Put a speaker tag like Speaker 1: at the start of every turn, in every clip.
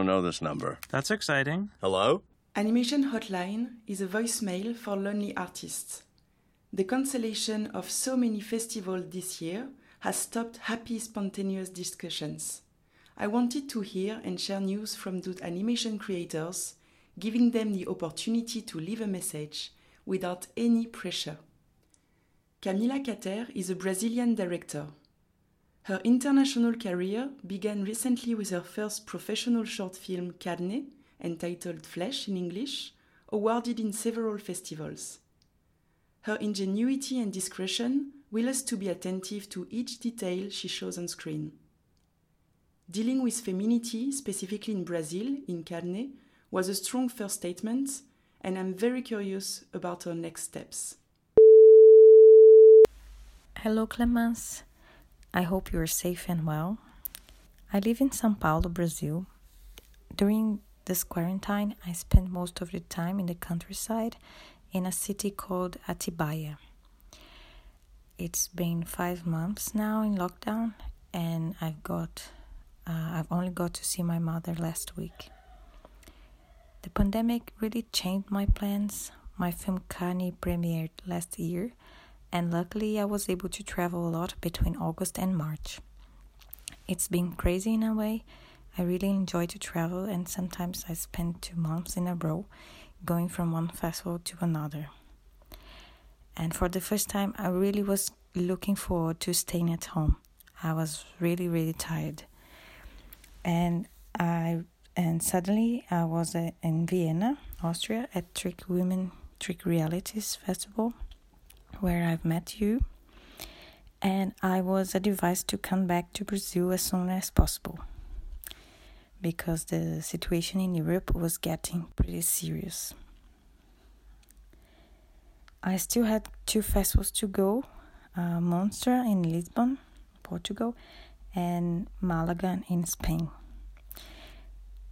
Speaker 1: don't know this number.
Speaker 2: That's exciting.
Speaker 1: Hello?
Speaker 3: Animation Hotline is a voicemail for lonely artists. The cancellation of so many festivals this year has stopped happy, spontaneous discussions. I wanted to hear and share news from those animation creators, giving them the opportunity to leave a message without any pressure. Camila Kater is a Brazilian director. Her international career began recently with her first professional short film, Carne, entitled Flesh in English, awarded in several festivals. Her ingenuity and discretion will us to be attentive to each detail she shows on screen. Dealing with femininity, specifically in Brazil, in Carne, was a strong first statement, and I'm very curious about her next steps.
Speaker 4: Hello, Clemence. I hope you are safe and well. I live in Sao Paulo, Brazil. During this quarantine, I spent most of the time in the countryside in a city called Atibaia. It's been five months now in lockdown, and I've got uh, I've only got to see my mother last week. The pandemic really changed my plans. My film Carne premiered last year, and luckily I was able to travel a lot between August and March. It's been crazy in a way. I really enjoy to travel, and sometimes I spend two months in a row going from one festival to another. And for the first time, I really was looking forward to staying at home. I was really, really tired. And I and suddenly I was uh, in Vienna, Austria, at Tricky Women Tricky Realities Festival, where I've met you. And I was advised to come back to Brazil as soon as possible because the situation in Europe was getting pretty serious. I still had two festivals to go uh, Monstra in Lisbon, Portugal, and Malaga in Spain.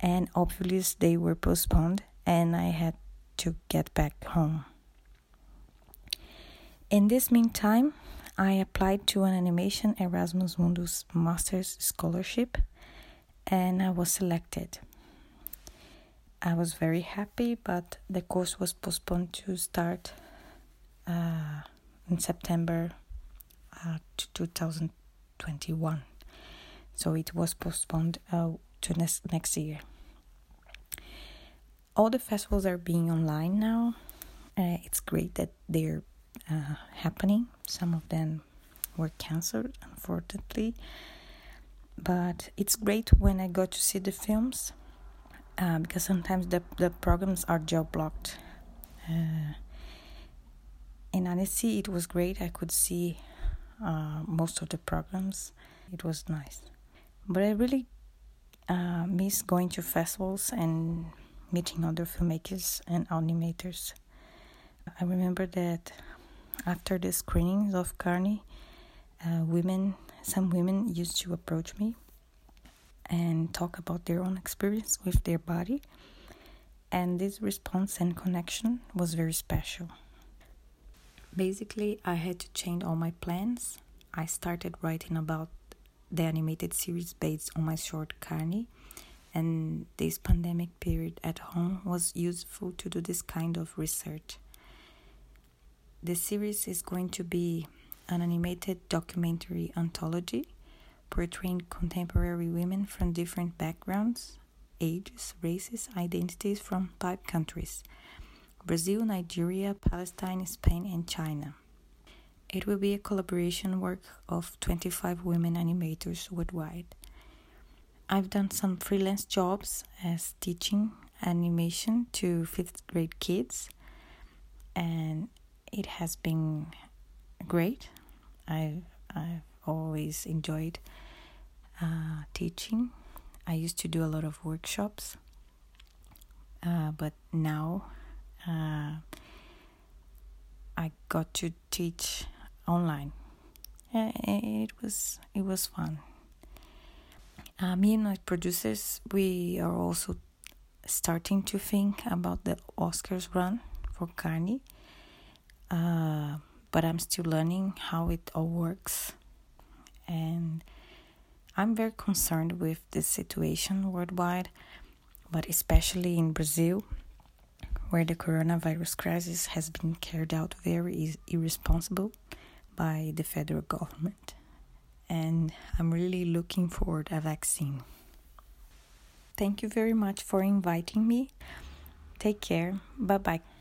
Speaker 4: And obviously, they were postponed, and I had to get back home. In this meantime, I applied to an animation Erasmus Mundus Master's Scholarship and I was selected. I was very happy, but the course was postponed to start uh, in September uh, 2021. So it was postponed uh, to next, next year. All the festivals are being online now. Uh, it's great that they're uh, happening. Some of them were cancelled, unfortunately but it's great when I go to see the films uh, because sometimes the, the programs are geo blocked. Uh, in Annecy, it was great. I could see uh, most of the programs. It was nice. But I really uh, miss going to festivals and meeting other filmmakers and animators. I remember that after the screenings of Carne, uh, women some women used to approach me and talk about their own experience with their body, and this response and connection was very special. Basically, I had to change all my plans. I started writing about the animated series based on my short Carne, and this pandemic period at home was useful to do this kind of research. The series is going to be an animated documentary anthology portraying contemporary women from different backgrounds, ages, races, identities from five countries Brazil, Nigeria, Palestine, Spain, and China. It will be a collaboration work of 25 women animators worldwide. I've done some freelance jobs as teaching animation to fifth grade kids, and it has been great. I've, I've always enjoyed uh, teaching. I used to do a lot of workshops, uh, but now uh, I got to teach online. It was it was fun. Uh, me and my producers, we are also starting to think about the Oscars run for Carne. Uh, but I'm still learning how it all works. And I'm very concerned with this situation worldwide. but especially in Brazil, where the coronavirus crisis has been carried out very irresponsible by the federal government. And I'm really looking forward a vaccine. Thank you very much for inviting me. Take care. Bye bye.